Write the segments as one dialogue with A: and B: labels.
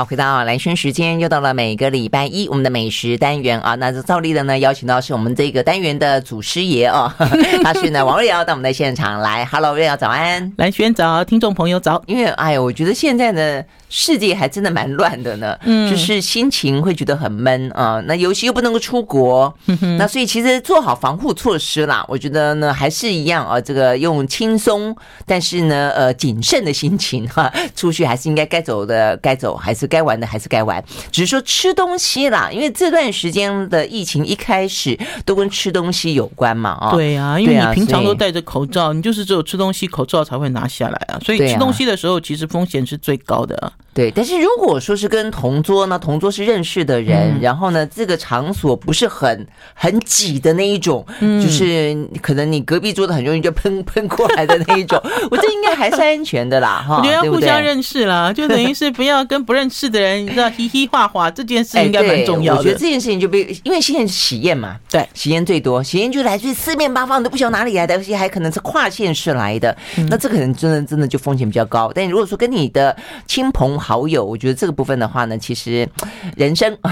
A: 好，回到蓝轩时间，又到了每个礼拜一我们的美食单元啊。那照例的呢，邀请到是我们这个单元的祖师爷哦，他是呢王瑞瑶到我们的现场来。Hello，瑞瑶早安，
B: 蓝轩早，听众朋友早。
A: 因为哎呀，我觉得现在的世界还真的蛮乱的呢，嗯，就是心情会觉得很闷啊。那尤其又不能够出国，那所以其实做好防护措施啦，我觉得呢还是一样啊，这个用轻松但是呢呃谨慎的心情 哈，出去还是应该该走的该走，还是。该玩的还是该玩，只是说吃东西啦，因为这段时间的疫情一开始都跟吃东西有关嘛，啊，
B: 对啊，因为你平常都戴着口罩，你就是只有吃东西口罩才会拿下来啊，所以吃东西的时候其实风险是最高的。
A: 对，但是如果说是跟同桌呢，同桌是认识的人，嗯、然后呢，这个场所不是很很挤的那一种，嗯、就是可能你隔壁桌的很容易就喷 喷过来的那一种，我觉得应该还是安全的啦，哈。
B: 我觉得要互相认识啦，就等于是不要跟不认识的人，你知道，嘻嘻哈哈，这件事应该蛮重要的。
A: 我觉得这件事情就被，因为现在是喜宴嘛，
B: 对，
A: 喜宴最多，喜宴就来自四面八方，你都不晓得哪里来的，而且还可能是跨县市来的，嗯、那这可能真的真的就风险比较高。但如果说跟你的亲朋好友，我觉得。这个部分的话呢，其实人生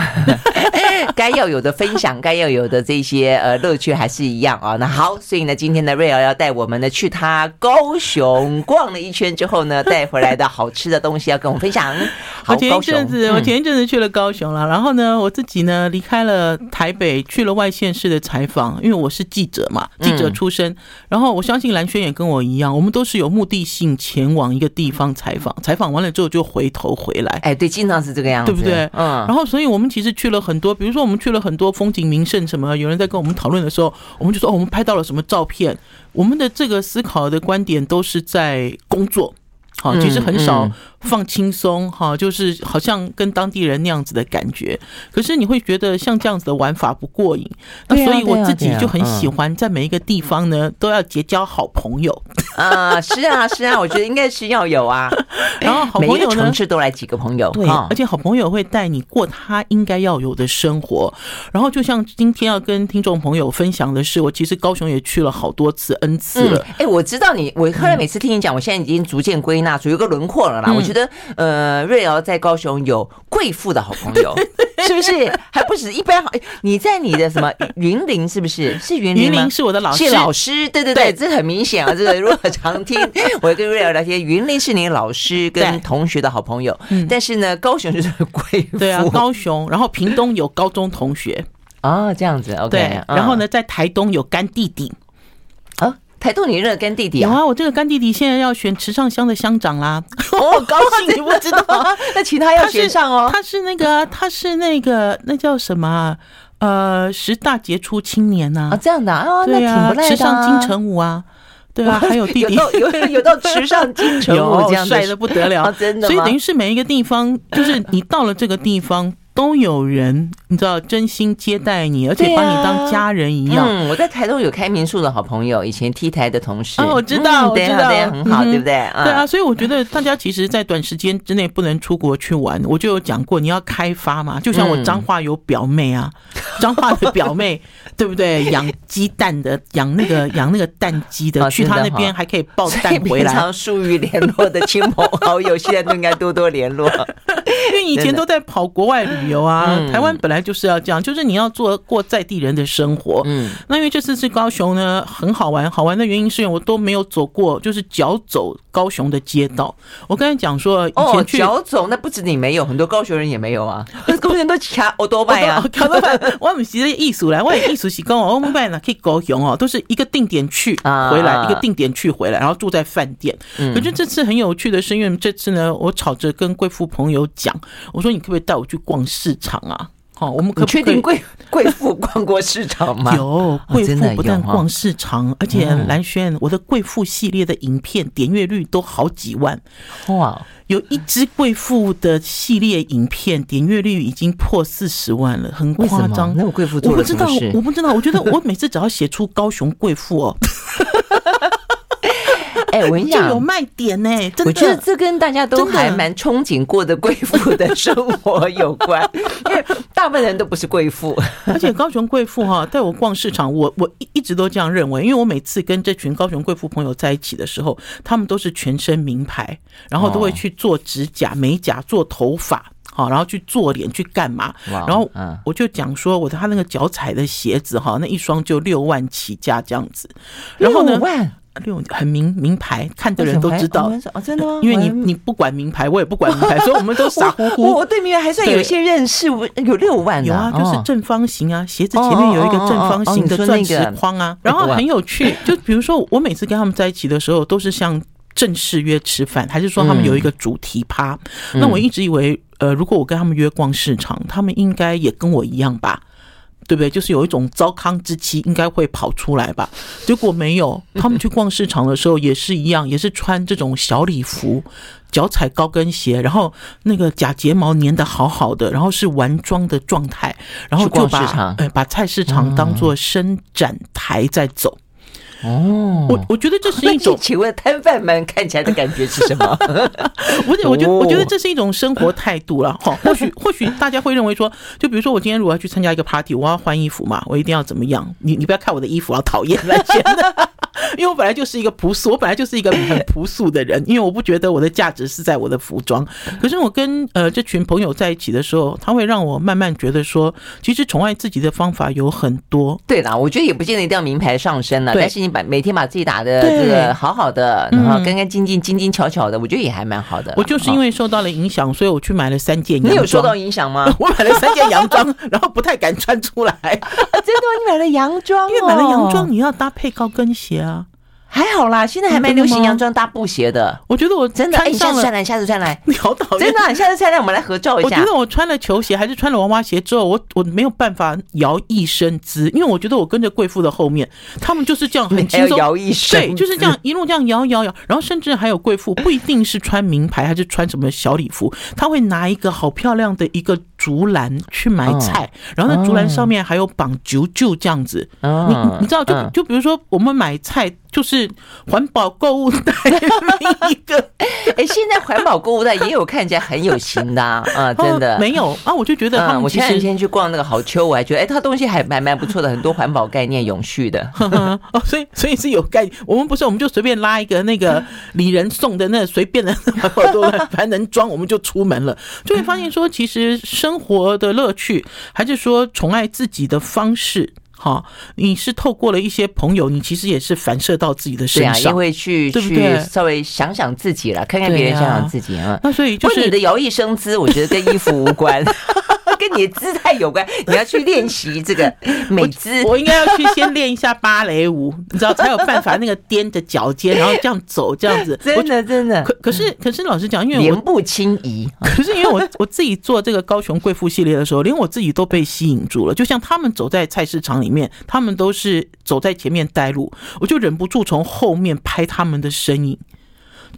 A: 该要有的分享，该要有的这些呃乐趣还是一样啊。那好，所以呢，今天的瑞瑶要带我们呢去他高雄逛了一圈之后呢，带回来的好吃的东西要跟我们分享。好，
B: 我前一阵子我前一阵子去了高雄了，然后呢，我自己呢离开了台北，去了外县市的采访，因为我是记者嘛，记者出身。然后我相信蓝轩也跟我一样，我们都是有目的性前往一个地方采访，采访完了之后就回头回来。
A: 哎，对，经常是这个样子，
B: 对不对？嗯。然后，所以我们其实去了很多，比如说我们去了很多风景名胜什么，有人在跟我们讨论的时候，我们就说，哦，我们拍到了什么照片？我们的这个思考的观点都是在工作，好，其实很少。放轻松哈，就是好像跟当地人那样子的感觉。可是你会觉得像这样子的玩法不过瘾，那所以我自己就很喜欢在每一个地方呢都要结交好朋友
A: 啊。是啊，是啊，我觉得应该是要有啊。
B: 然后好朋友呢，
A: 城市都来几个朋友，
B: 对，而且好朋友会带你过他应该要有的生活。然后就像今天要跟听众朋友分享的是，我其实高雄也去了好多次 N 次了。
A: 哎，我知道你，我后来每次听你讲，我现在已经逐渐归纳出一个轮廓了啦。我觉得呃，瑞瑶在高雄有贵妇的好朋友，是不是？还不止一般好。你在你的什么云林是不是？是云林吗？
B: 云林是我的老师，
A: 是老师。对对对，这很明显啊。这个 如果常听我跟瑞瑶聊天，云林是你老师跟同学的好朋友。但是呢，高雄就是贵妇。
B: 对啊，高雄。然后屏东有高中同学
A: 啊，这样子。OK。
B: 对，然后呢，在台东有干弟弟。
A: 台东，你认干弟弟啊？
B: 有啊，我这个干弟弟现在要选池上乡的乡长啦。
A: 哦，高兴你不知道？那其他要选上哦。
B: 他是那个，他是那个，那叫什么？呃，十大杰出青年呐。啊，
A: 这样的啊，
B: 对啊，池上金城武啊，对啊，还有弟弟，
A: 有有有到池上金城武 这样
B: 帅的不得了，真的。所以等于是每一个地方，就是你到了这个地方。都有人，你知道，真心接待你，而且把你当家人一样。
A: 嗯，我在台东有开民宿的好朋友，以前 T 台的同事。
B: 哦，我知道，我知道，
A: 很好，对不对？
B: 对啊，所以我觉得大家其实，在短时间之内不能出国去玩。我就有讲过，你要开发嘛，就像我彰化有表妹啊，彰化的表妹，对不对？养鸡蛋的，养那个养那个蛋鸡的，去他那边还可以抱蛋回来。
A: 平常疏于联络的亲朋好友，现在都应该多多联络，
B: 因为以前都在跑国外旅。游啊，台湾本来就是要这样，就是你要做过在地人的生活。嗯，那因为这次去高雄呢，很好玩，好玩的原因是因为我都没有走过，就是脚走高雄的街道。我刚才讲说，以前去
A: 脚走，那不止你没有，很多高雄人也没有啊。高雄人都骑欧多拜啊，
B: 我们其实艺术来，我也艺术是跟我欧拜呢，可以高雄哦，都是一个定点去回来，一个定点去回来，然后住在饭店。嗯可是这次很有趣的是，因为这次呢，我吵着跟贵妇朋友讲，我说你可不可以带我去逛市场啊，好，我们可不可以
A: 确定贵贵妇逛过市场吗？
B: 有 贵妇不但逛市场，而且蓝轩，我的贵妇系列的影片点阅率都好几万哇！有一支贵妇的系列影片点阅率已经破四十万了，很夸张。
A: 那我贵妇？
B: 我不知道，我不知道。我觉得我每次只要写出高雄贵妇哦。
A: 哎，我跟你讲，
B: 就有卖点呢。真的，
A: 我觉得这跟大家都还蛮憧憬过的贵妇的生活有关，因为大部分人都不是贵妇。
B: 而且高雄贵妇哈带我逛市场，我我一一直都这样认为，因为我每次跟这群高雄贵妇朋友在一起的时候，他们都是全身名牌，然后都会去做指甲、美甲、做头发。好，然后去做脸去干嘛？然后我就讲说，我的他那个脚踩的鞋子哈，那一双就六万起价这样子。然后呢，
A: 六
B: 很名名牌，看的人都知道。
A: 哦，真的吗？
B: 因为你你不管名牌，我也不管名牌，所以我们都傻乎乎。
A: 我对名牌还算有一些认识，有六万
B: 有啊，就是正方形啊，鞋子前面有一个正方形的钻石框啊，然后很有趣。就比如说，我每次跟他们在一起的时候，都是像。正式约吃饭，还是说他们有一个主题趴？嗯、那我一直以为，呃，如果我跟他们约逛市场，他们应该也跟我一样吧，对不对？就是有一种糟糠之妻应该会跑出来吧？结果没有，他们去逛市场的时候也是一样，也是穿这种小礼服，脚踩高跟鞋，然后那个假睫毛粘得好好的，然后是完妆的状态，然后就把呃把菜市场当做伸展台在走。哦，我我觉得这是一种，
A: 请问摊贩们看起来的感觉是什么？
B: 我 我觉得我觉得这是一种生活态度了哈。或许或许大家会认为说，就比如说我今天如果要去参加一个 party，我要换衣服嘛，我一定要怎么样？你你不要看我的衣服啊，讨厌那些的。因为我本来就是一个朴素，我本来就是一个很 朴素的人。因为我不觉得我的价值是在我的服装。可是我跟呃这群朋友在一起的时候，他会让我慢慢觉得说，其实宠爱自己的方法有很多。
A: 对啦，我觉得也不见得一定要名牌上身了，但是你把每天把自己打的这个好好的，然后干干净净、精精巧巧的，我觉得也还蛮好的。
B: 我就是因为受到了影响，所以我去买了三件洋装。
A: 你有受到影响吗？
B: 我买了三件洋装，然后不太敢穿出来。真
A: 的，你买了洋装，
B: 因为买了洋装，你要搭配高跟鞋啊。
A: 还好啦，现在还蛮流行洋装搭布鞋的。
B: 我觉得我真的，哎，下次穿来，下次穿来，你好讨厌。
A: 真的，下次穿来，我们来合照一下。
B: 我觉得我穿了球鞋还是穿了娃娃鞋之后，我我没有办法摇一身姿，因为我觉得我跟着贵妇的后面，他们就是这样很轻松
A: 摇一身，
B: 对，就是这样一路这样摇摇摇，然后甚至还有贵妇不一定是穿名牌，还是穿什么小礼服，他会拿一个好漂亮的一个竹篮去买菜，然后那竹篮上面还有绑啾啾这样子。你你知道，就就比如说我们买菜。就是环保购物袋一个，
A: 哎，现在环保购物袋也有看起来很有型的啊，啊真的
B: 没有啊，我就觉得他们、嗯、
A: 我前两天去逛那个好秋，我还觉得哎，他东西还蛮蛮不错的，很多环保概念、永续的
B: 哦，所以所以是有概念。我们不是，我们就随便拉一个那个礼人送的那随便的环保兜，反正能装，我们就出门了，就会发现说，其实生活的乐趣，还是说宠爱自己的方式。好，你是透过了一些朋友，你其实也是反射到自己的身上，
A: 因为去去稍微想想自己了，看看别人，想想自己啊。
B: 那所以就是
A: 你的摇曳生姿，我觉得跟衣服无关。跟你的姿态有关，你要去练习这个 美姿。
B: 我应该要去先练一下芭蕾舞，你知道才有办法那个踮着脚尖，然后这样走这样子。
A: 真的真的。
B: 可可是可是老实讲，因为我
A: 莲步轻移。
B: 可是因为我我自己做这个高雄贵妇系列的时候，连我自己都被吸引住了。就像他们走在菜市场里面，他们都是走在前面带路，我就忍不住从后面拍他们的身影。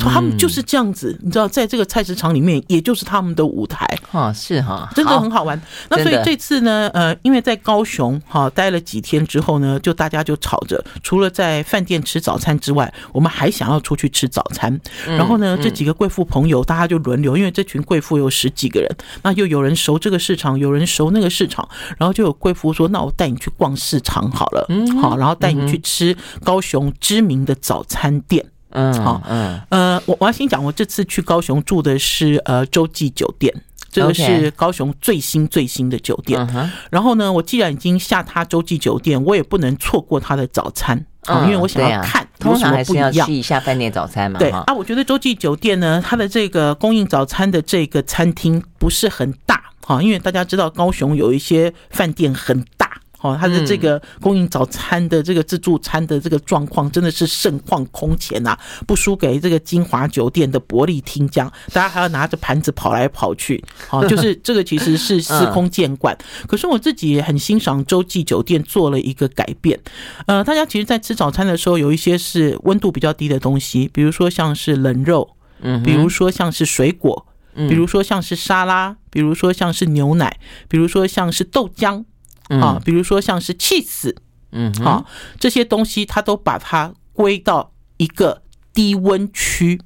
B: 他们就是这样子，你知道，在这个菜市场里面，也就是他们的舞台。
A: 哈，是哈，
B: 真的很好玩。那所以这次呢，呃，因为在高雄哈待了几天之后呢，就大家就吵着，除了在饭店吃早餐之外，我们还想要出去吃早餐。然后呢，这几个贵妇朋友，大家就轮流，因为这群贵妇有十几个人，那又有人熟这个市场，有人熟那个市场，然后就有贵妇说：“那我带你去逛市场好了，嗯，好，然后带你去吃高雄知名的早餐店。”嗯，好，嗯，呃，我我要先讲，我这次去高雄住的是呃洲际酒店，这个是高雄最新最新的酒店。然后呢，我既然已经下榻洲际酒店，我也不能错过他的早餐啊，因为我想要看有什么不一样。
A: 吃一下饭店早餐嘛。
B: 对啊，我觉得洲际酒店呢，它的这个供应早餐的这个餐厅不是很大啊，因为大家知道高雄有一些饭店很大。哦，他的这个供应早餐的这个自助餐的这个状况真的是盛况空前呐，不输给这个金华酒店的伯利厅江，大家还要拿着盘子跑来跑去，好，就是 这个其实是司空见惯。可是我自己也很欣赏洲际酒店做了一个改变，呃，大家其实，在吃早餐的时候，有一些是温度比较低的东西，比如说像是冷肉，嗯，比如说像是水果，比如说像是沙拉，比如说像是牛奶，比如说像是豆浆。啊，比如说像是起司，嗯，好，这些东西它都把它归到一个低温区，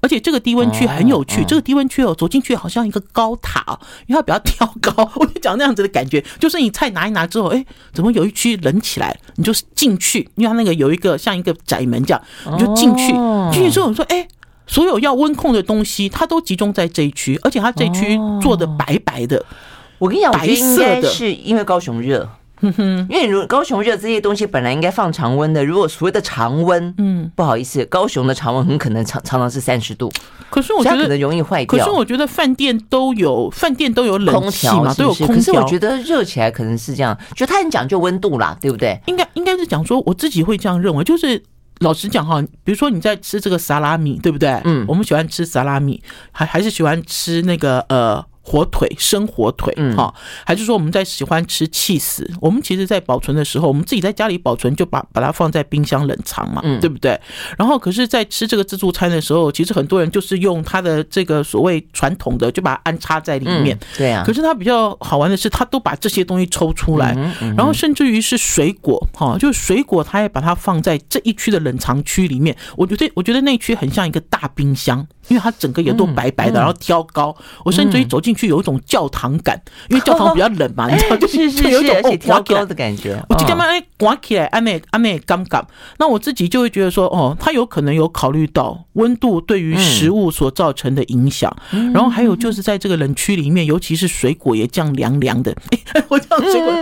B: 而且这个低温区很有趣，这个低温区哦，走进去好像一个高塔哦，因为它比较挑高，我就讲那样子的感觉，就是你菜拿一拿之后，哎，怎么有一区冷起来，你就进去，因为它那个有一个像一个窄门这样，你就进去，进去之后你说，哎。所有要温控的东西，它都集中在这一区，而且它这一区做的白白的。
A: 我跟你讲，我觉得应该是因为高雄热。哼哼，因为如高雄热，这些东西本来应该放常温的。如果所谓的常温，嗯，不好意思，高雄的常温很可能常常常是三十度。
B: 可是我觉得
A: 可能容易坏掉。
B: 可是我觉得饭店都有饭店都有冷气嘛，都有空调。
A: 可是我觉得热起来可能是这样，就它很讲究温度啦，对不对？
B: 应该应该是讲说，我自己会这样认为。就是老实讲哈，比如说你在吃这个萨拉米，对不对？嗯，我们喜欢吃萨拉米，还还是喜欢吃那个呃。火腿，生火腿，哈，还是说我们在喜欢吃气死？我们其实，在保存的时候，我们自己在家里保存，就把把它放在冰箱冷藏嘛，对不对？然后，可是，在吃这个自助餐的时候，其实很多人就是用它的这个所谓传统的，就把它安插在里面，
A: 对啊。
B: 可是它比较好玩的是，它都把这些东西抽出来，然后甚至于是水果，哈，就是水果，它也把它放在这一区的冷藏区里面。我觉得，我觉得那区很像一个大冰箱。因为它整个也都白白的，然后挑高，我甚至于走进去有一种教堂感，因为教堂比较冷嘛，你知道，就是是有一种
A: 而且挑高的感觉。
B: 我就干嘛哎，刮起来，安内安内刚刚，那我自己就会觉得说，哦，他有可能有考虑到温度对于食物所造成的影响，然后还有就是在这个冷区里面，尤其是水果也这样凉凉的。我这样水果，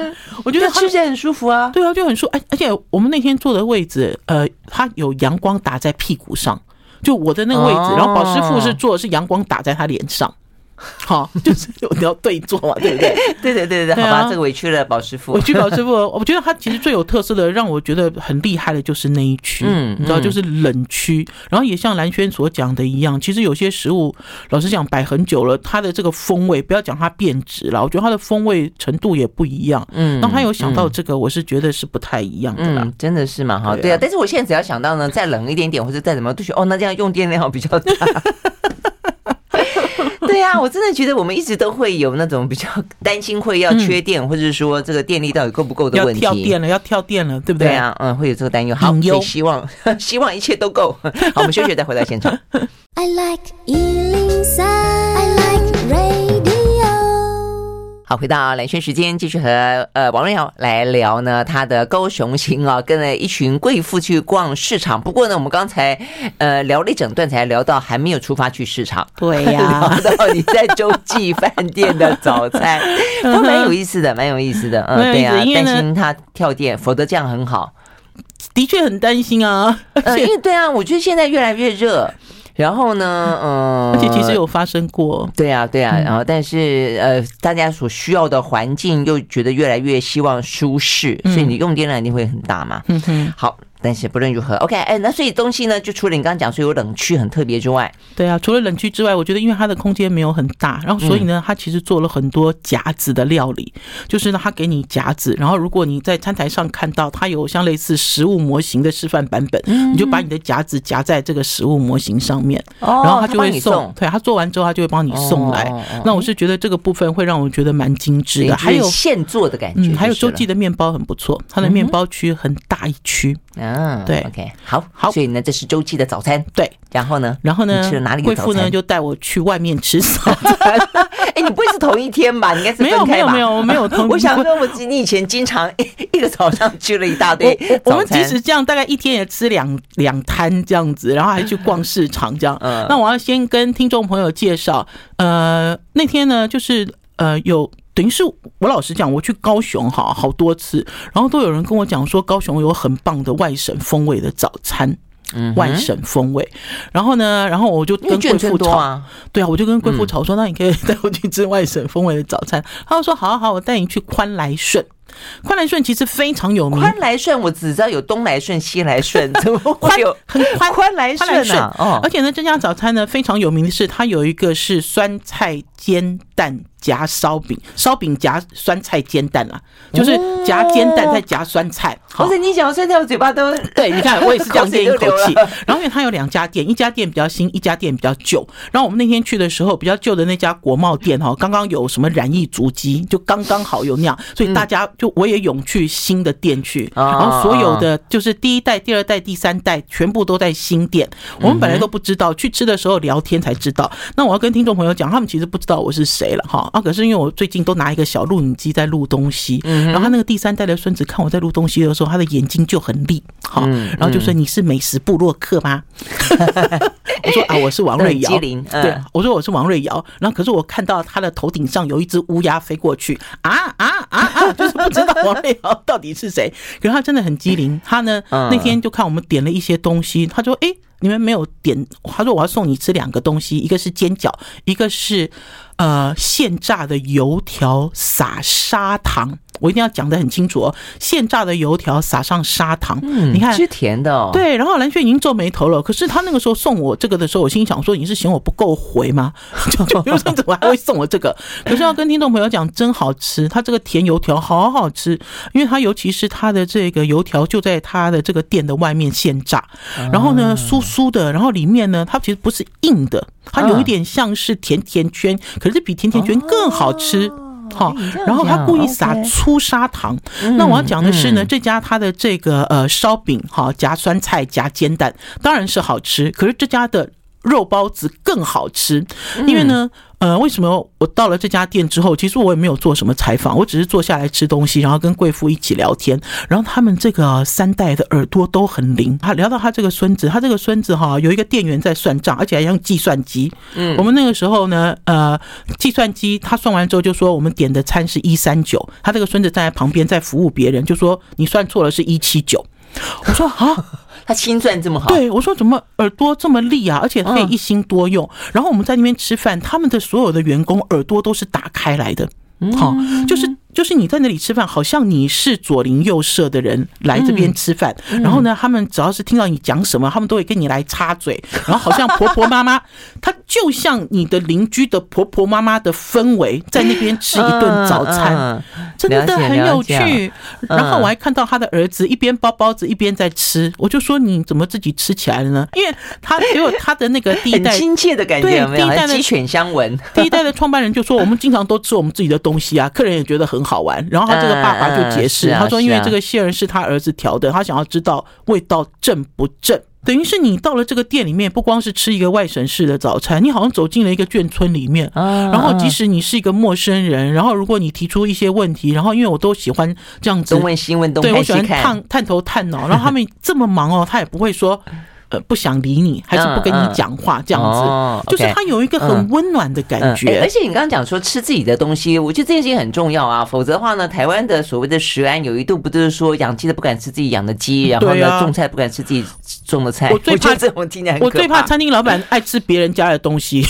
B: 我觉得
A: 吃起来很舒服啊。
B: 对啊，就很舒服。哎，而且我们那天坐的位置，呃，它有阳光打在屁股上。就我的那个位置，然后保师傅是坐的是阳光打在他脸上。好，就是有要对坐嘛，对不对？
A: 对对对对，好吧，这个委屈了宝师傅，
B: 委屈宝师傅。我觉得他其实最有特色的，让我觉得很厉害的就是那一区，嗯，你知道，就是冷区。然后也像蓝轩所讲的一样，其实有些食物，老实讲，摆很久了，它的这个风味，不要讲它变质了，我觉得它的风味程度也不一样。嗯，当他有想到这个，我是觉得是不太一样的啦，
A: 真的是嘛哈？对啊，但是我现在只要想到呢，再冷一点点，或者再怎么都觉得哦，那这样用电量比较大。对呀、啊，我真的觉得我们一直都会有那种比较 担心会要缺电，嗯、或者是说这个电力到底够不够的问题。
B: 要跳电了，要跳电了，对不对？
A: 对啊，嗯，会有这个担忧。好，所以希望 希望一切都够。好，我们休息再回到现场。I like 好，回到蓝轩时间，继续和呃王瑞瑶来聊呢，他的高雄行啊，跟了一群贵妇去逛市场。不过呢，我们刚才呃聊了一整段，才聊到还没有出发去市场。
B: 对呀、啊，
A: 聊到你在洲际饭店的早餐，都蛮有意思的，蛮有意思的。嗯，对呀、啊，担心他跳电，否则这样很好。
B: 的确很担心啊，
A: 呃，因为对啊，我觉得现在越来越热。然后呢，嗯，
B: 而且其实有发生过，
A: 对啊，对啊，然后但是呃，大家所需要的环境又觉得越来越希望舒适，所以你用电量一定会很大嘛。嗯哼，好。但是不论如何，OK，哎，那所以东西呢，就除了你刚刚讲说有冷区很特别之外，
B: 对啊，除了冷区之外，我觉得因为它的空间没有很大，然后所以呢，它其实做了很多夹子的料理，就是呢，它给你夹子，然后如果你在餐台上看到它有像类似食物模型的示范版本，你就把你的夹子夹在这个食物模型上面，然后它就会送，对，它做完之后它就会帮你送来。那我是觉得这个部分会让我觉得蛮精致的，还有
A: 现做的感觉，
B: 还有周记的面包很不错，它的面包区很大一区。
A: 嗯，对，OK，好，好，所以呢，这是周记的早餐，对，然后呢，
B: 然后呢，
A: 你吃了哪里的早餐？贵妇呢
B: 就带我去外面吃早餐。
A: 哎，你不会是同一天吧？你应该是？
B: 没有，没有，没有，我没有同。
A: 我想说，我你以前经常 一个早上吃了一大堆
B: 我。我们即使这样，大概一天也吃两两摊这样子，然后还去逛市场这样。嗯，那我要先跟听众朋友介绍，呃，那天呢，就是呃有。等于是我老实讲，我去高雄哈好多次，然后都有人跟我讲说高雄有很棒的外省风味的早餐，嗯，外省风味。然后呢，然后我就跟贵妇吵，对啊，我就跟贵妇吵说，那你可以带我去吃外省风味的早餐。他就说好好好，我带你去宽来顺。宽来顺其实非常有名。
A: 宽来顺我只知道有东来顺、西来顺，怎么会有很宽宽来顺啊？哦，
B: 而且呢，这家早餐呢非常有名的是，它有一个是酸菜煎蛋夹烧饼，烧饼夹酸菜煎蛋啦，就是夹煎蛋再夹酸菜。
A: 不是你讲酸菜，我嘴巴都
B: 对，你看 我也是这样咽一口气。然后因为它有两家店，一家店比较新，一家店比较旧。然后我们那天去的时候，比较旧的那家国贸店哈，刚刚有什么染艺足迹，就刚刚好有那样，所以大家就我也涌去新的店去。然后所有的就是第一代、第二代、第三代全部都在新店。我们本来都不知道，去吃的时候聊天才知道。那我要跟听众朋友讲，他们其实不知道我是谁了哈。啊，可是因为我最近都拿一个小录影机在录东西，然后他那个第三代的孙子看我在录东西的时候，他的眼睛就很利，好，然后就说，你是美食部落客吗？我说啊，我是王瑞瑶，对，我说我是王瑞瑶，然后可是我看到他的头顶上有一只乌鸦飞过去，啊啊啊啊，就是不知道王瑞瑶到底是谁，可是他真的很机灵，他呢那天就看我们点了一些东西，他说哎。你们没有点，他说我要送你吃两个东西，一个是煎饺，一个是呃现炸的油条撒砂糖。我一定要讲得很清楚哦，现炸的油条撒上砂糖，嗯，你看
A: 是甜的哦。
B: 对，然后蓝轩已经皱眉头了。可是他那个时候送我这个的时候，我心想说：“你是嫌我不够回吗？就就怎么还会送我这个？”可是要跟听众朋友讲，真好吃，他这个甜油条好好吃，因为它尤其是它的这个油条就在它的这个店的外面现炸，然后呢酥酥的，然后里面呢它其实不是硬的，它有一点像是甜甜圈，可是比甜甜圈更好吃。好，然后他故意撒粗砂糖。那我要讲的是呢，这家他的这个呃烧饼，哈，夹酸菜夹煎蛋，当然是好吃。可是这家的肉包子更好吃，因为呢。呃，为什么我到了这家店之后，其实我也没有做什么采访，我只是坐下来吃东西，然后跟贵妇一起聊天。然后他们这个三代的耳朵都很灵。他聊到他这个孙子，他这个孙子哈，有一个店员在算账，而且还用计算机。嗯，我们那个时候呢，呃，计算机他算完之后就说我们点的餐是一三九，他这个孙子站在旁边在服务别人，就说你算错了是一七九。我说啊。
A: 他心算这么好，
B: 对，我说怎么耳朵这么利啊？而且可以一心多用。然后我们在那边吃饭，他们的所有的员工耳朵都是打开来的，好，就是。就是你在那里吃饭，好像你是左邻右舍的人来这边吃饭，然后呢，他们只要是听到你讲什么，他们都会跟你来插嘴，然后好像婆婆妈妈，她就像你的邻居的婆婆妈妈的氛围，在那边吃一顿早餐，真的很有趣。然后我还看到他的儿子一边包包子一边在吃，我就说你怎么自己吃起来了呢？因为他只有他的那个第一代
A: 亲切的感觉，对，第一代的鸡犬相闻，
B: 第一代的创办人就说，我们经常都吃我们自己的东西啊，客人也觉得很好玩，然后他这个爸爸就解释，他说因为这个馅是他儿子调的，他想要知道味道正不正。等于是你到了这个店里面，不光是吃一个外省式的早餐，你好像走进了一个眷村里面。然后即使你是一个陌生人，然后如果你提出一些问题，然后因为我都喜欢这样子
A: 东问西问，
B: 对我喜欢探探头探脑，然后他们这么忙哦，他也不会说。呃，不想理你，还是不跟你讲话，这样子，就是他有一个很温暖的感
A: 觉。而且你刚刚讲说吃自己的东西，我觉得这件事情很重要啊。否则的话呢，台湾的所谓的食安有一度不就是说养鸡的不敢吃自己养的鸡，然后呢种菜不敢吃自己种的菜。我最怕这种听起来，
B: 我最怕餐厅老板爱吃别人家的东西。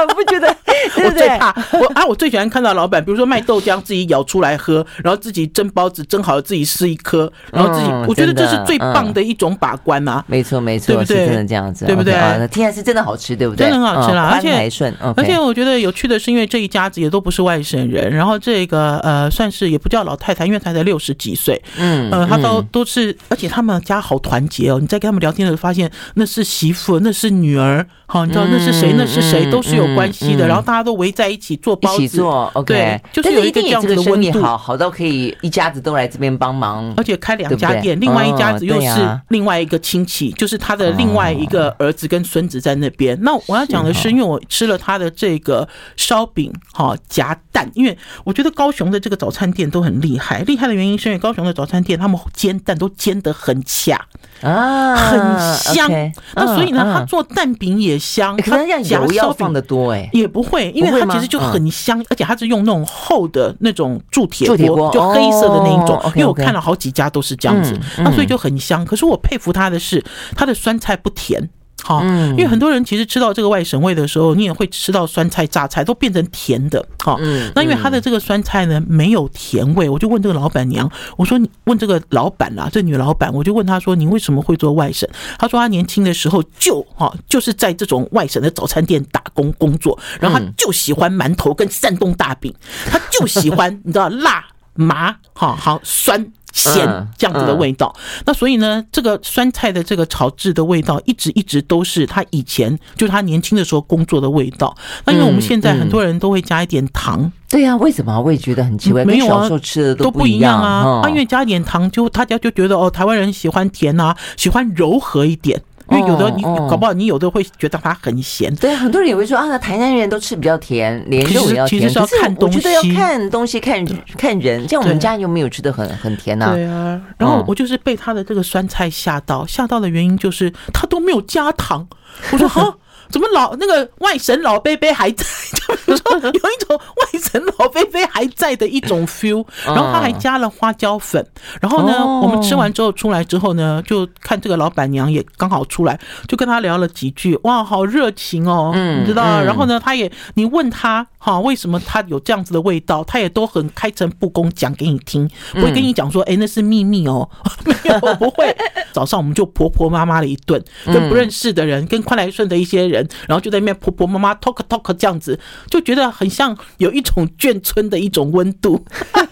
A: 我不觉得。
B: 我最怕我啊！我最喜欢看到老板，比如说卖豆浆，自己舀出来喝，然后自己蒸包子，蒸好了自己吃一颗，然后自己，我觉得这是最棒的一种把关啊！
A: 没错，没错，对不对？真的这样子，
B: 对不对？
A: 听起来是真的好吃，对不对？
B: 真的很好吃啦，而且
A: 顺，
B: 而且我觉得有趣的是，因为这一家子也都不是外省人，然后这个呃，算是也不叫老太太，因为她才六十几岁，嗯，呃，她都都是，而且他们家好团结哦！你在跟他们聊天的时候，发现那是媳妇，那是女儿，好，你知道那是谁？那是谁？都是有关系的，然后大家都围在一起。做包子，对，就是有一个这样子的温度，
A: 好好到可以一家子都来这边帮忙，
B: 而且开两家店，另外一家子又是另外一个亲戚，就是他的另外一个儿子跟孙子在那边。那我要讲的是，因为我吃了他的这个烧饼，哈夹蛋，因为我觉得高雄的这个早餐店都很厉害，厉害的原因是因为高雄的早餐店他们煎蛋都煎得很恰啊，很香。那所以呢，他做蛋饼也香，
A: 可能要油要放得多哎，
B: 也不会，因为它其实就。很香，而且它是用那种厚的那种铸铁锅，就黑色的那一种。因为我看了好几家都是这样子，那所以就很香。可是我佩服它的是，它的酸菜不甜。好，因为很多人其实吃到这个外省味的时候，你也会吃到酸菜榨菜都变成甜的。好，那因为他的这个酸菜呢没有甜味，我就问这个老板娘，我说你问这个老板啦，这女老板，我就问她说，你为什么会做外省？她说她年轻的时候就哈 就是在这种外省的早餐店打工工作，然后她就喜欢馒头跟山东大饼，她就喜欢你知道辣麻哈好酸。咸这样子的味道，那所以呢，这个酸菜的这个炒制的味道，一直一直都是他以前就是他年轻的时候工作的味道。那因为我们现在很多人都会加一点糖，
A: 对呀，为什么？我也觉得很奇怪，没有啊，小时候吃的都不一样啊。
B: 啊，因为加一点糖，就大家就觉得哦，台湾人喜欢甜啊，喜欢柔和一点。因为有的你搞不好你有的会觉得它很咸。
A: 对，很多人也会说啊，台南人都吃比较甜，连肉也要甜。
B: 其实是要看东西，
A: 我觉得要看东西，看看人。像我们家又没有吃的很很甜呐。
B: 对啊，然后我就是被他的这个酸菜吓到，吓到的原因就是他都没有加糖。我说 哈。怎么老那个外省老贝贝还在？就比如说有一种外省老贝贝还在的一种 feel，然后他还加了花椒粉。然后呢，我们吃完之后出来之后呢，就看这个老板娘也刚好出来，就跟他聊了几句。哇，好热情哦，你知道？然后呢，他也你问他哈，为什么他有这样子的味道，他也都很开诚布公讲给你听，不会跟你讲说，哎，那是秘密哦，没有，不会。早上我们就婆婆妈妈的一顿，跟不认识的人，跟宽来顺的一些人。然后就在那边婆婆妈妈 talk talk 这样子，就觉得很像有一种眷村的一种温度。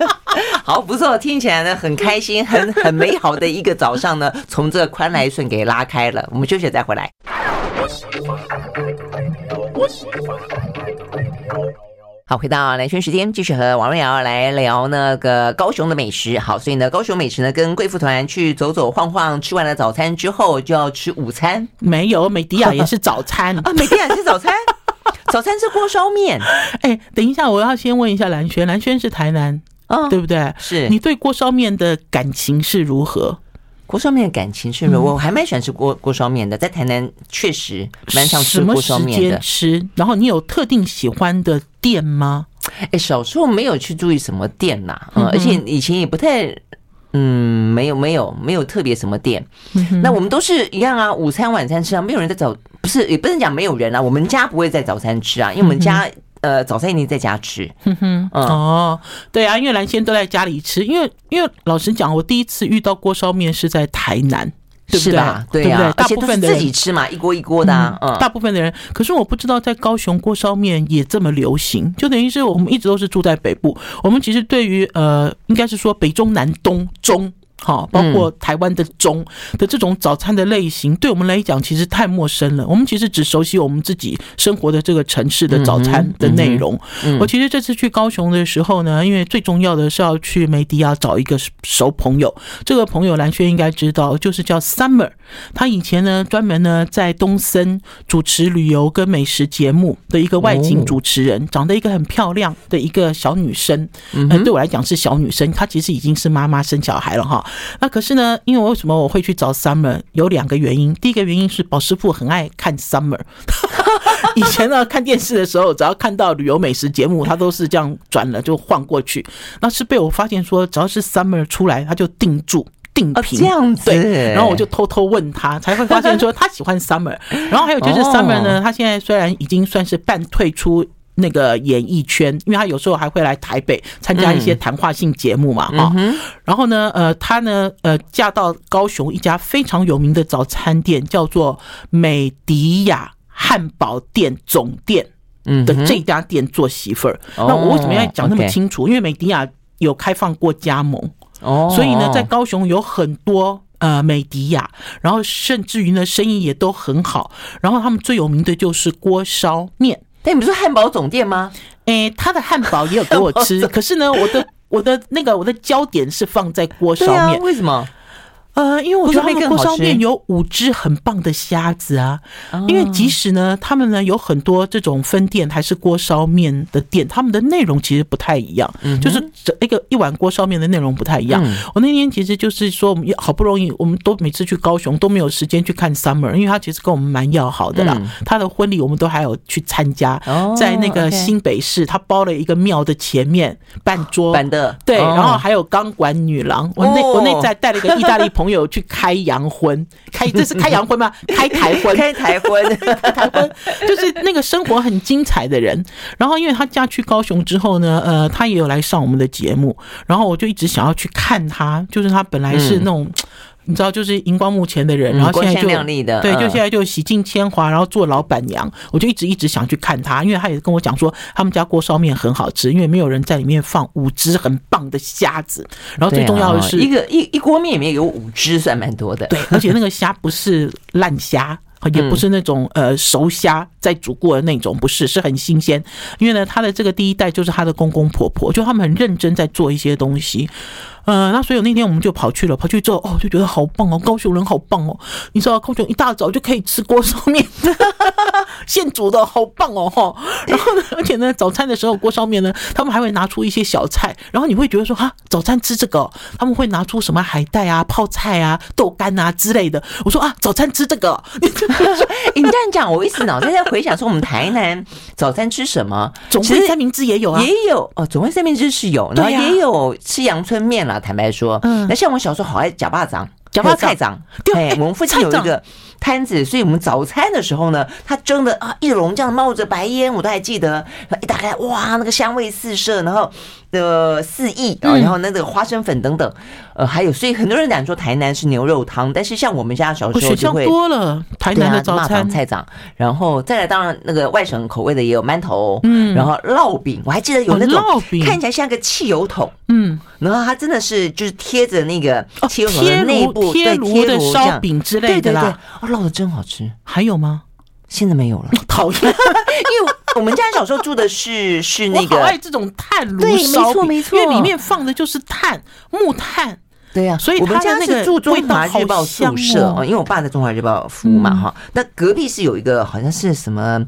A: 好，不错，听起来呢很开心，很很美好的一个早上呢，从这宽来顺给拉开了。我们休息再回来。好，回到蓝轩时间，继续和王瑞瑶来聊那个高雄的美食。好，所以呢，高雄美食呢，跟贵妇团去走走晃晃，吃完了早餐之后就要吃午餐。
B: 没有，美迪亚也是早餐
A: 啊，美迪亚是早餐，早餐是锅烧面。
B: 哎，等一下，我要先问一下蓝轩，蓝轩是台南啊，对不对？
A: 是
B: 你对锅烧面的感情是如何？
A: 锅烧面的感情是，我还蛮喜欢吃锅锅烧面的，在台南确实蛮常吃锅烧面的。
B: 吃，然后你有特定喜欢的店吗？
A: 哎，小时候没有去注意什么店呐，嗯，而且以前也不太，嗯，没有没有没有特别什么店。那我们都是一样啊，午餐晚餐吃啊，没有人在早，不是也不能讲没有人啊，我们家不会在早餐吃啊，因为我们家。呃，早餐一定在家吃。哼哼，
B: 哦，对啊，因为兰萱都在家里吃。因为，因为老实讲，我第一次遇到锅烧面是在台南，对不对？对不对？大部分的人
A: 自己吃嘛，一锅一锅的。嗯，
B: 大部分的人，可是我不知道在高雄锅烧面也这么流行。就等于是我们一直都是住在北部，我们其实对于呃，应该是说北中南东中。好，包括台湾的中的这种早餐的类型，对我们来讲其实太陌生了。我们其实只熟悉我们自己生活的这个城市的早餐的内容。我其实这次去高雄的时候呢，因为最重要的是要去梅迪亚找一个熟朋友。这个朋友蓝轩应该知道，就是叫 Summer。他以前呢专门呢在东森主持旅游跟美食节目的一个外景主持人，长得一个很漂亮的一个小女生。嗯，对我来讲是小女生，她其实已经是妈妈生小孩了哈。那可是呢，因为为什么我会去找 Summer？有两个原因。第一个原因是宝师傅很爱看 Summer。以前呢，看电视的时候，只要看到旅游美食节目，他都是这样转了就换过去。那是被我发现说，只要是 Summer 出来，他就定住定评。
A: 这样子。
B: 对。然后我就偷偷问他，才会发现说他喜欢 Summer。然后还有就是 Summer 呢，他现在虽然已经算是半退出。那个演艺圈，因为他有时候还会来台北参加一些谈话性节目嘛，哈、嗯。然后呢，呃，他呢，呃，嫁到高雄一家非常有名的早餐店，叫做美迪亚汉堡店总店的这家店做媳妇儿。嗯、那我为什么要讲那么清楚？哦 okay、因为美迪亚有开放过加盟，哦，所以呢，在高雄有很多呃美迪亚，然后甚至于呢，生意也都很好。然后他们最有名的就是锅烧面。
A: 但你不是汉堡总店吗？
B: 诶，他的汉堡也有给我吃，可是呢，我的我的那个我的焦点是放在锅烧面，
A: 为什么？
B: 呃，因为我觉得他们锅烧面有五只很棒的虾子啊。因为即使呢，他们呢有很多这种分店还是锅烧面的店，他们的内容其实不太一样，就是这一个一碗锅烧面的内容不太一样。我那天其实就是说，我们好不容易，我们都每次去高雄都没有时间去看 Summer，因为他其实跟我们蛮要好的啦。他的婚礼我们都还有去参加，在那个新北市，他包了一个庙的前面半桌，办的。对，然后还有钢管女郎，我那我那在带了一个意大利朋友去开洋荤，开这是开洋荤吗？开台婚，
A: 开台婚，
B: 开台婚，就是那个生活很精彩的人。然后，因为他嫁去高雄之后呢，呃，他也有来上我们的节目，然后我就一直想要去看他，就是他本来是那种。嗯你知道，就是荧光幕前的人，然后现在就对，就现在就洗尽铅华，然后做老板娘。我就一直一直想去看他，因为他也跟我讲说，他们家锅烧面很好吃，因为没有人在里面放五只很棒的虾子。然后最重要的是，
A: 一个一一锅面里面有五只，算蛮多的。
B: 对，而且那个虾不是烂虾，也不是那种呃熟虾在煮过的那种，不是，是很新鲜。因为呢，他的这个第一代就是他的公公婆婆，就他们很认真在做一些东西。呃，那所以那天我们就跑去了，跑去之后哦，就觉得好棒哦，高雄人好棒哦。你知道高雄一大早就可以吃锅烧面，现煮的好棒哦哈。然后呢，而且呢，早餐的时候锅烧面呢，他们还会拿出一些小菜，然后你会觉得说哈，早餐吃这个，他们会拿出什么海带啊、泡菜啊、豆干啊之类的。我说啊，早餐吃这个，
A: 你这样讲，我一直脑袋在回想说，我们台南早餐吃什么？
B: 总会三明治也有啊，
A: 也有哦，总会三明治是有，然后也有吃阳春面啦。坦白说，嗯，那像我小时候好爱假巴掌，假巴菜掌，对，我们附近有一个摊子，所以我们早餐的时候呢，他蒸的啊一笼这样冒着白烟，我都还记得，一打开哇，那个香味四射，然后。的四溢啊，然后那个花生粉等等，呃，还有，所以很多人讲说台南是牛肉汤，但是像我们家小时候就会
B: 多了台南的早餐
A: 菜长，然后再来当然那个外省口味的也有馒头，嗯，然后烙饼，我还记得有那种烙饼看起来像个汽油桶，嗯，然后它真的是就是贴着那个汽油桶的内部
B: 贴炉的烧饼之类的啦，
A: 哦，烙的真好吃，
B: 还有吗？
A: 现在没有了，
B: 讨厌，
A: 因为我们家小时候住的是是那个，
B: 我好爱这种炭炉烧饼，
A: 对，没错没错，
B: 因为里面放的就是炭木炭，
A: 对呀，
B: 所以
A: 我们家是住中华日报宿舍哦，因为我爸在中华日报服务嘛哈，那隔壁是有一个好像是什么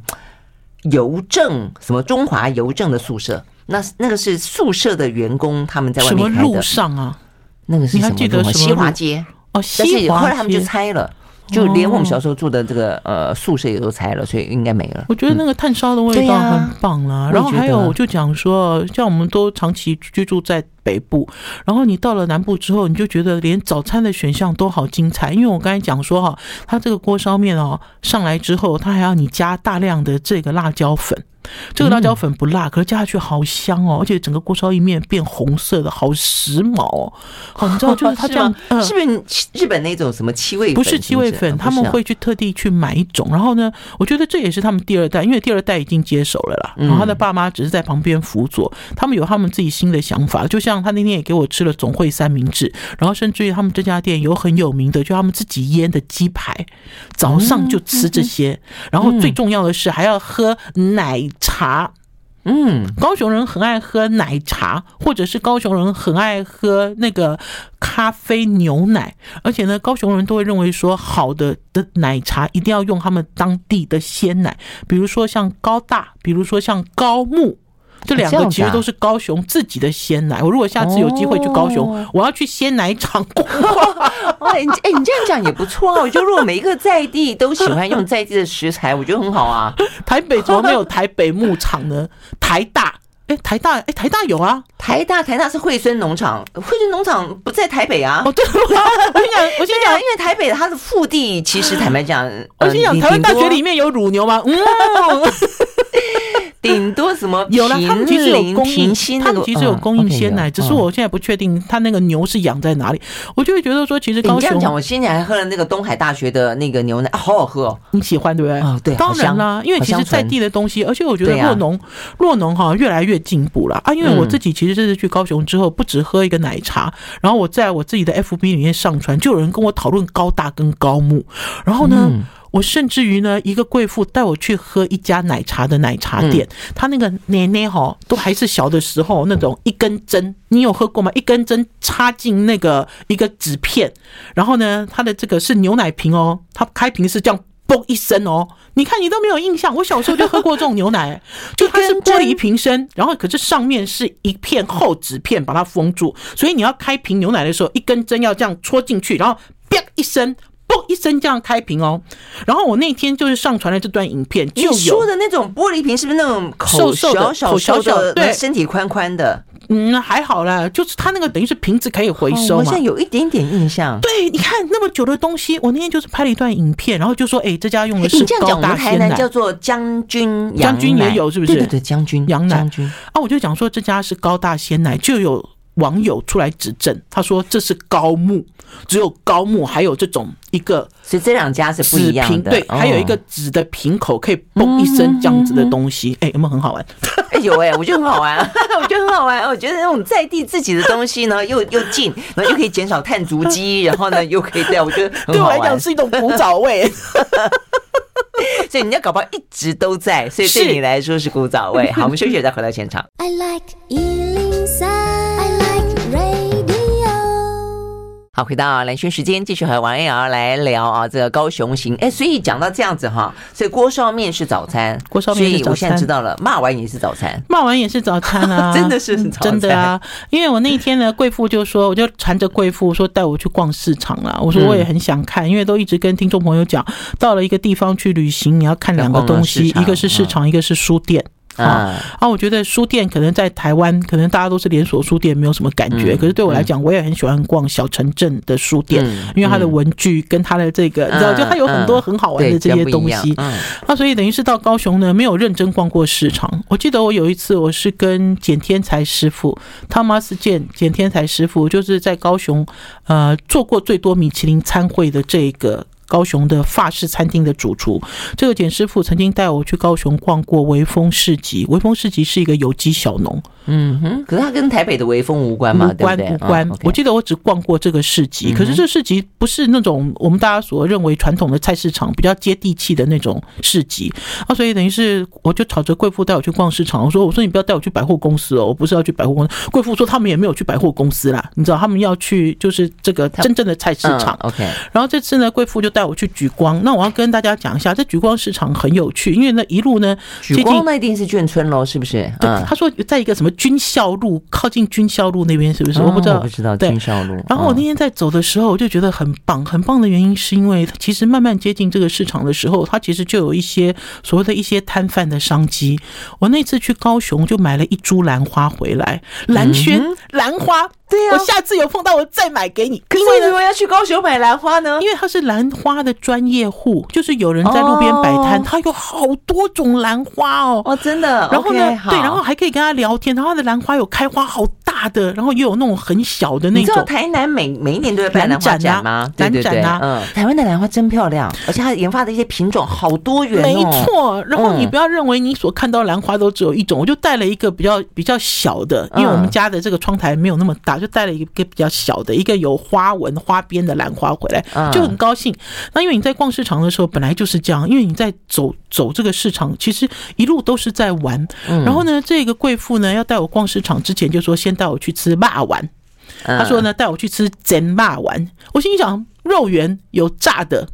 A: 邮政什么中华邮政的宿舍，那那个是宿舍的员工他们在外面开的，
B: 路上啊，
A: 那个是什么？记得西华街。
B: 哦，
A: 西华街后来他们就拆了。就连我们小时候住的这个呃宿舍也都拆了，所以应该没了。
B: 我觉得那个炭烧的味道很棒啦。然后还有，我就讲说，像我们都长期居住在北部，然后你到了南部之后，你就觉得连早餐的选项都好精彩。因为我刚才讲说哈，它这个锅烧面哦上来之后，它还要你加大量的这个辣椒粉。这个辣椒粉不辣，可是加下去好香哦，而且整个锅烧意面变红色的，好时髦哦。好，你知道就是 它这样，
A: 呃，是不是日本那种什么七味粉？
B: 不是七味粉，他们会去特地去买一种。然后呢，我觉得这也是他们第二代，因为第二代已经接手了啦。然后他的爸妈只是在旁边辅佐，他们有他们自己新的想法。就像他那天也给我吃了总会三明治，然后甚至于他们这家店有很有名的，就他们自己腌的鸡排，早上就吃这些。然后最重要的是还要喝奶。茶，嗯，高雄人很爱喝奶茶，或者是高雄人很爱喝那个咖啡牛奶，而且呢，高雄人都会认为说，好的的奶茶一定要用他们当地的鲜奶，比如说像高大，比如说像高木。这两个其实都是高雄自己的鲜奶。我如果下次有机会去高雄，我要去鲜奶厂逛。
A: 哎，你这样讲也不错啊。我觉得如果每一个在地都喜欢用在地的食材，我觉得很好啊。
B: 台北怎么没有台北牧场呢？台大，哎，台大，哎，台大有啊。
A: 台大，台大是惠蓀农场，惠蓀农场不在台北啊。
B: 哦，对，我跟你讲，我先讲，
A: 因为台北它的腹地其实坦白讲，
B: 我先讲，台湾大学里面有乳牛吗？嗯。
A: 顶多什么
B: 有了，他们其实有供应，
A: 他
B: 们其实有供应鲜奶，只是我现在不确定他那个牛是养在哪里。我就会觉得说，其实高雄，
A: 这样讲，我先前还喝了那个东海大学的那个牛奶，好好喝哦，
B: 你喜欢对不对？
A: 哦，对，
B: 当然啦，因为其实在地的东西，而且我觉得洛农洛农哈越来越进步了啊。因为我自己其实这次去高雄之后，不止喝一个奶茶，然后我在我自己的 FB 里面上传，就有人跟我讨论高大跟高木，然后呢。我甚至于呢，一个贵妇带我去喝一家奶茶的奶茶店，他那个奶奶哈都还是小的时候那种一根针，你有喝过吗？一根针插进那个一个纸片，然后呢，它的这个是牛奶瓶哦，它开瓶是这样嘣一声哦，你看你都没有印象，我小时候就喝过这种牛奶，就它是玻璃瓶身，然后可是上面是一片厚纸片把它封住，所以你要开瓶牛奶的时候，一根针要这样戳进去，然后啪一声。嘣一声这样开瓶哦，然后我那天就是上传了这段影片，就有
A: 说的那种玻璃瓶是不是那种口小小口小小的，对，身体宽宽的？
B: 嗯，还好啦，就是它那个等于是瓶子可以回收嘛。
A: 我现在有一点点印象。
B: 对，你看那么久的东西，我那天就是拍了一段影片，然后就说，哎，这家用的是高大鲜奶，
A: 叫做将军，
B: 将军也有是不是？
A: 对对对，将军
B: 羊奶。
A: 将军
B: 啊，我就讲说这家是高大鲜奶，就有。网友出来指证，他说这是高木，只有高木还有这种一个，
A: 所以这两家是不一样的。
B: 对，还有一个纸的瓶口可以嘣一声这样子的东西，哎，有没有很好玩？
A: 哎，有哎，我觉得很好玩，我觉得很好玩。我觉得那种在地自己的东西呢，又又近，然后又可以减少碳足迹，然后呢又可以对，我觉得
B: 对我来讲是一种古早味。
A: 所以人家搞不好一直都在，所以对你来说是古早味。好，我们休息再回到现场。I like 103, I like radio 好，回到蓝轩时间，继续和王安瑶来聊啊，这个高雄行。哎，所以讲到这样子哈，所以锅烧面是早餐，
B: 锅烧面是早餐。所以
A: 我现在知道了，骂完也是早餐，
B: 骂完也是早餐啊，
A: 真的是早餐，
B: 真的啊。因为我那一天呢，贵妇就说，我就缠着贵妇说带我去逛市场了。我说我也很想看，因为都一直跟听众朋友讲，到了一个地方去旅行，你要看两个东西，一个是市场，一个是书店。啊啊！我觉得书店可能在台湾，可能大家都是连锁书店，没有什么感觉。可是对我来讲，我也很喜欢逛小城镇的书店，因为它的文具跟它的这个，你知道，就它有很多很好玩的这些东西。啊，所以等于是到高雄呢，没有认真逛过市场。我记得我有一次，我是跟简天才师傅，Thomas 简简天才师傅，就是在高雄呃做过最多米其林餐会的这个。高雄的法式餐厅的主厨，这个简师傅曾经带我去高雄逛过微风市集。微风市集是一个有机小农，
A: 嗯哼，可是它跟台北的微风无关嘛？
B: 无关无关。我记得我只逛过这个市集，可是这市集不是那种我们大家所认为传统的菜市场，比较接地气的那种市集啊。所以等于是我就吵着贵妇带我去逛市场，我说我说你不要带我去百货公司哦，我不是要去百货公司。贵妇说他们也没有去百货公司啦，你知道他们要去就是这个真正的菜市场。OK，然后这次呢，贵妇就带。我去莒光，那我要跟大家讲一下，这莒光市场很有趣，因为那一路呢，
A: 举光那一定是眷村喽，是不是？
B: 对，他说在一个什么军校路，靠近军校路那边，是不是？我不知道，
A: 我不知道军校路。
B: 然后我那天在走的时候，我就觉得很棒，很棒的原因是因为，其实慢慢接近这个市场的时候，它其实就有一些所谓的一些摊贩的商机。我那次去高雄就买了一株兰花回来，兰萱兰花。对呀，我下次有碰到我再买给你。
A: 可是为什么要去高雄买兰花呢？
B: 因为他是兰花的专业户，就是有人在路边摆摊，他有好多种兰花哦。
A: 哦，真的。
B: 然后呢，对，然后还可以跟他聊天。然后他的兰花有开花好大的，然后也有那种很小的那种。你知道
A: 台南每每一年都会办兰花展吗？
B: 兰展啊，
A: 嗯，台湾的兰花真漂亮，而且它研发的一些品种好多元。
B: 没错。然后你不要认为你所看到兰花都只有一种，我就带了一个比较比较小的，因为我们家的这个窗台没有那么大。就带了一个比较小的一个有花纹花边的兰花回来，就很高兴。那因为你在逛市场的时候本来就是这样，因为你在走走这个市场，其实一路都是在玩。然后呢，这个贵妇呢要带我逛市场之前就说先带我去吃霸丸，他说呢带我去吃煎霸丸。我心里想肉圆有炸的，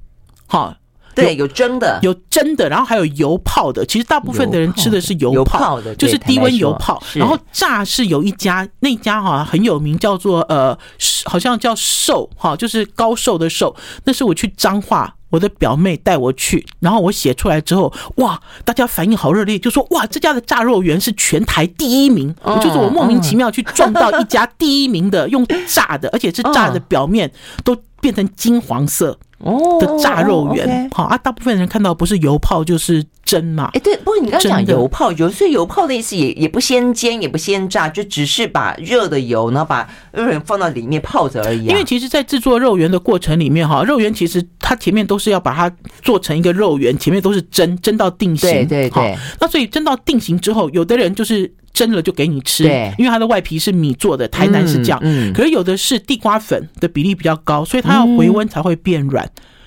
B: 好。
A: 对，有蒸的，
B: 有蒸的，然后还有油泡的。其实大部分的人吃的是油泡的，就是低温油泡。然后炸是有一家，那家好像很有名，叫做呃，好像叫寿哈，就是高寿的寿。那是我去彰化，我的表妹带我去，然后我写出来之后，哇，大家反应好热烈，就说哇，这家的炸肉圆是全台第一名。就是我莫名其妙去撞到一家第一名的，用炸的，而且是炸的表面都变成金黄色。哦，的炸肉圆，好啊，大部分人看到不是油泡就是蒸嘛。哎，对，不过
A: 你刚刚讲油泡油，所以油泡的意思也也不先煎，也不先炸，就只是把热的油，然后把肉圆放到里面泡着而已。
B: 因为其实，在制作肉圆的过程里面，哈，肉圆其实它前面都是要把它做成一个肉圆，前面都是蒸，蒸到定型。对对对。那所以蒸到定型之后，有的人就是。蒸了就给你吃，因为它的外皮是米做的，台南是这样。嗯，可是有的是地瓜粉的比例比较高，所以它要回温才会变软。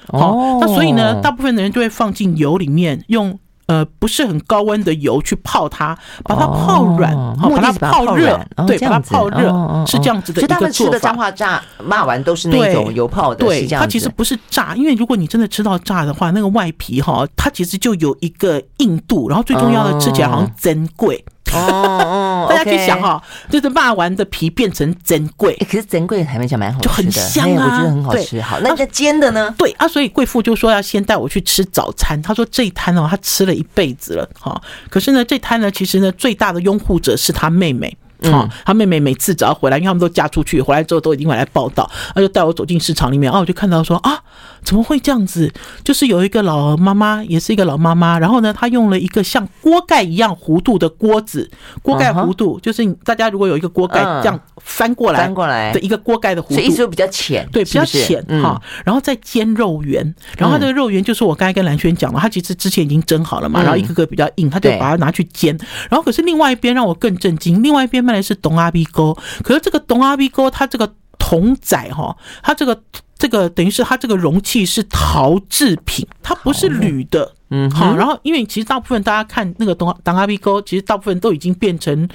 B: 哦，那所以呢，大部分的人就会放进油里面，用呃不是很高温的油去泡它，把它泡软，好，把它泡热，对，把它泡热，是这样子的一个做法。所以他们
A: 吃的彰化炸骂完都是那种油泡的，
B: 对，它其实不是炸，因为如果你真的吃到炸的话，那个外皮哈，它其实就有一个硬度，然后最重要的吃起来好像珍贵。哦 哦，大家去想哈，就是骂完的皮变成珍贵，
A: 可是珍贵还没讲蛮好
B: 就很香啊，
A: 我觉得很好吃。好，那个煎的呢？
B: 对啊，所以贵妇就说要先带我去吃早餐。他说这一摊哦，他吃了一辈子了哈。可是呢，这摊呢，其实呢，最大的拥护者是他妹妹。啊，他妹妹每次只要回来，因为他们都嫁出去，回来之后都已经回来报道，他就带我走进市场里面，啊，我就看到说啊，怎么会这样子？就是有一个老妈妈，也是一个老妈妈，然后呢，她用了一个像锅盖一样弧度的锅子，锅盖弧度就是大家如果有一个锅盖这样翻过来，翻过来的一个锅盖的弧度，
A: 所以意思比较浅，
B: 对，比较浅哈。然后再煎肉圆，然后它这个肉圆就是我刚才跟兰轩讲了，它其实之前已经蒸好了嘛，然后一个个比较硬，他就把它拿去煎。然后可是另外一边让我更震惊，另外一边。卖的是东阿 B 沟，可是这个东阿 B 沟，它这个铜仔哈，它这个这个等于是它这个容器是陶制品，它不是铝的，嗯，好，然后因为其实大部分大家看那个东东阿 B 沟，其实大部分都已经变成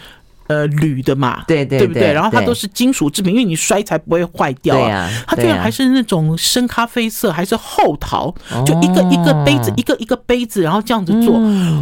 B: 呃铝的嘛，
A: 对对
B: 对不对？然后它都是金属制品，因为你摔才不会坏掉啊。它居然还是那种深咖啡色，还是厚陶，就一个一个杯子，一个一个杯子，然后这样子做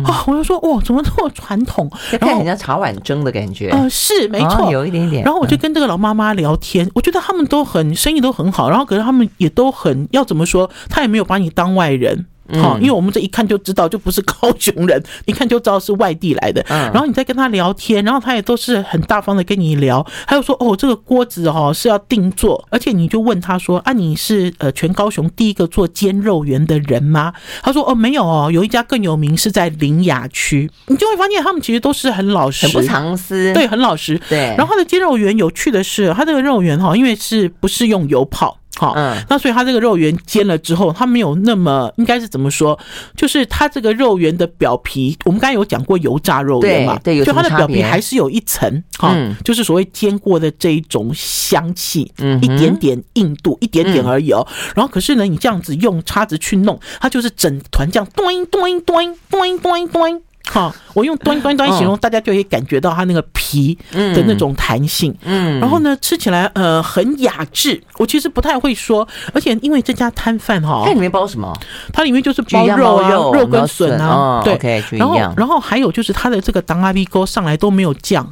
B: 啊，我就说哇，怎么这么传统？
A: 看人家茶碗蒸的感觉，
B: 呃，是没错，
A: 有一点点。
B: 然后我就跟这个老妈妈聊天，我觉得他们都很生意都很好，然后可是他们也都很要怎么说，他也没有把你当外人。好，因为我们这一看就知道，就不是高雄人，一看就知道是外地来的。然后你再跟他聊天，然后他也都是很大方的跟你聊，还有说哦，这个锅子哦是要定做，而且你就问他说啊，你是呃全高雄第一个做煎肉圆的人吗？他说哦没有哦，有一家更有名是在林雅区。你就会发现他们其实都是很老实，
A: 很不藏私，
B: 对，很老实。
A: 对。
B: 然后他的煎肉圆有趣的是，他这个肉圆哈，因为是不是用油泡？好，嗯，那所以它这个肉圆煎了之后，它没有那么应该是怎么说？就是它这个肉圆的表皮，我们刚才有讲过油炸肉圆嘛，
A: 对，对，
B: 就它的表皮还是有一层，哈、嗯，就是所谓煎过的这一种香气，嗯，一点点硬度，一点点而已哦。然后可是呢，你这样子用叉子去弄，它就是整团这样，咚咚咚咚咚咚。好，我用端端端形容，大家就可以感觉到它那个皮的那种弹性。嗯，然后呢，吃起来呃很雅致。我其实不太会说，而且因为这家摊贩哈，
A: 它里面包什么？
B: 它里面就是包肉啊，肉跟笋啊。对，然后然后还有就是它的这个当阿鼻沟上来都没有酱，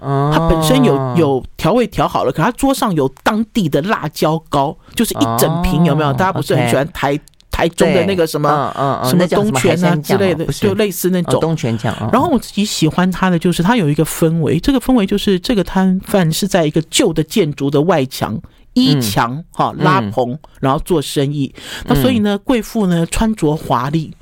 B: 它本身有有调味调好了，可它桌上有当地的辣椒膏，就是一整瓶，有没有？大家不是很喜欢台。台中的那个什么，嗯嗯，什么东泉啊之类的，就类似那种东泉酱。然后我自己喜欢它的就是它有一个氛围，这个氛围就是这个摊贩是在一个旧的建筑的外墙衣墙哈拉棚，然后做生意。那所以呢，贵妇呢穿着华丽。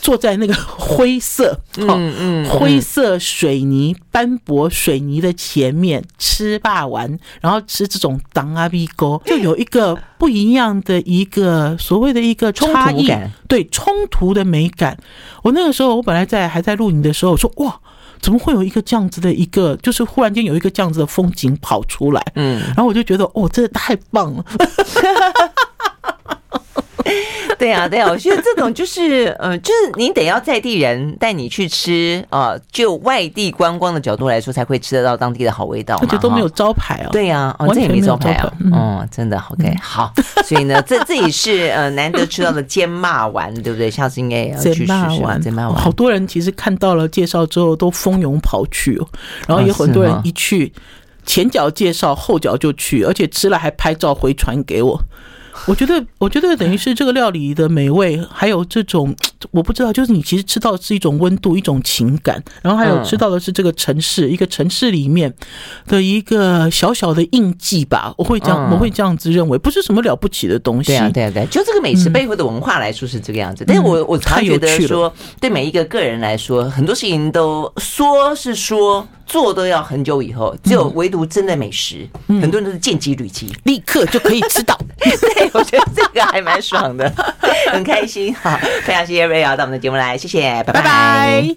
B: 坐在那个灰色，嗯嗯，灰色水泥斑驳水泥的前面吃霸丸，然后吃这种当阿鼻沟，就有一个不一样的一个所谓的一个差异感，对冲突的美感。我那个时候，我本来在还在录影的时候，我说哇，怎么会有一个这样子的一个，就是忽然间有一个这样子的风景跑出来，嗯，然后我就觉得哦，真的太棒了。
A: 对啊，对啊，我觉得这种就是，嗯，就是你得要在地人带你去吃啊，就外地观光的角度来说，才会吃得到当地的好味道嘛。
B: 而且都没有招牌哦。
A: 对呀，哦，这也没招牌啊。哦，真的，OK，好。所以呢，这这也是呃难得吃到的煎骂丸，对不对？下次应该也要去试试煎骂丸。
B: 好多人其实看到了介绍之后都蜂拥跑去哦，然后有很多人一去前脚介绍后脚就去，而且吃了还拍照回传给我。我觉得，我觉得等于是这个料理的美味，还有这种 我不知道，就是你其实吃到的是一种温度，一种情感，然后还有吃到的是这个城市，一个城市里面的一个小小的印记吧。我会这样，我会这样子认为，不是什么了不起的东西。对
A: 啊，对啊，对，就这个美食背后的文化来说是这个样子。但是我我常觉得说，对每一个个人来说，很多事情都说是说。做都要很久以后，只有唯独真的美食，嗯、很多人都是见机履机，
B: 立刻就可以吃到。
A: 对，我觉得这个还蛮爽的，很开心。好，非常谢谢瑞瑶到我们的节目来，谢谢，拜拜。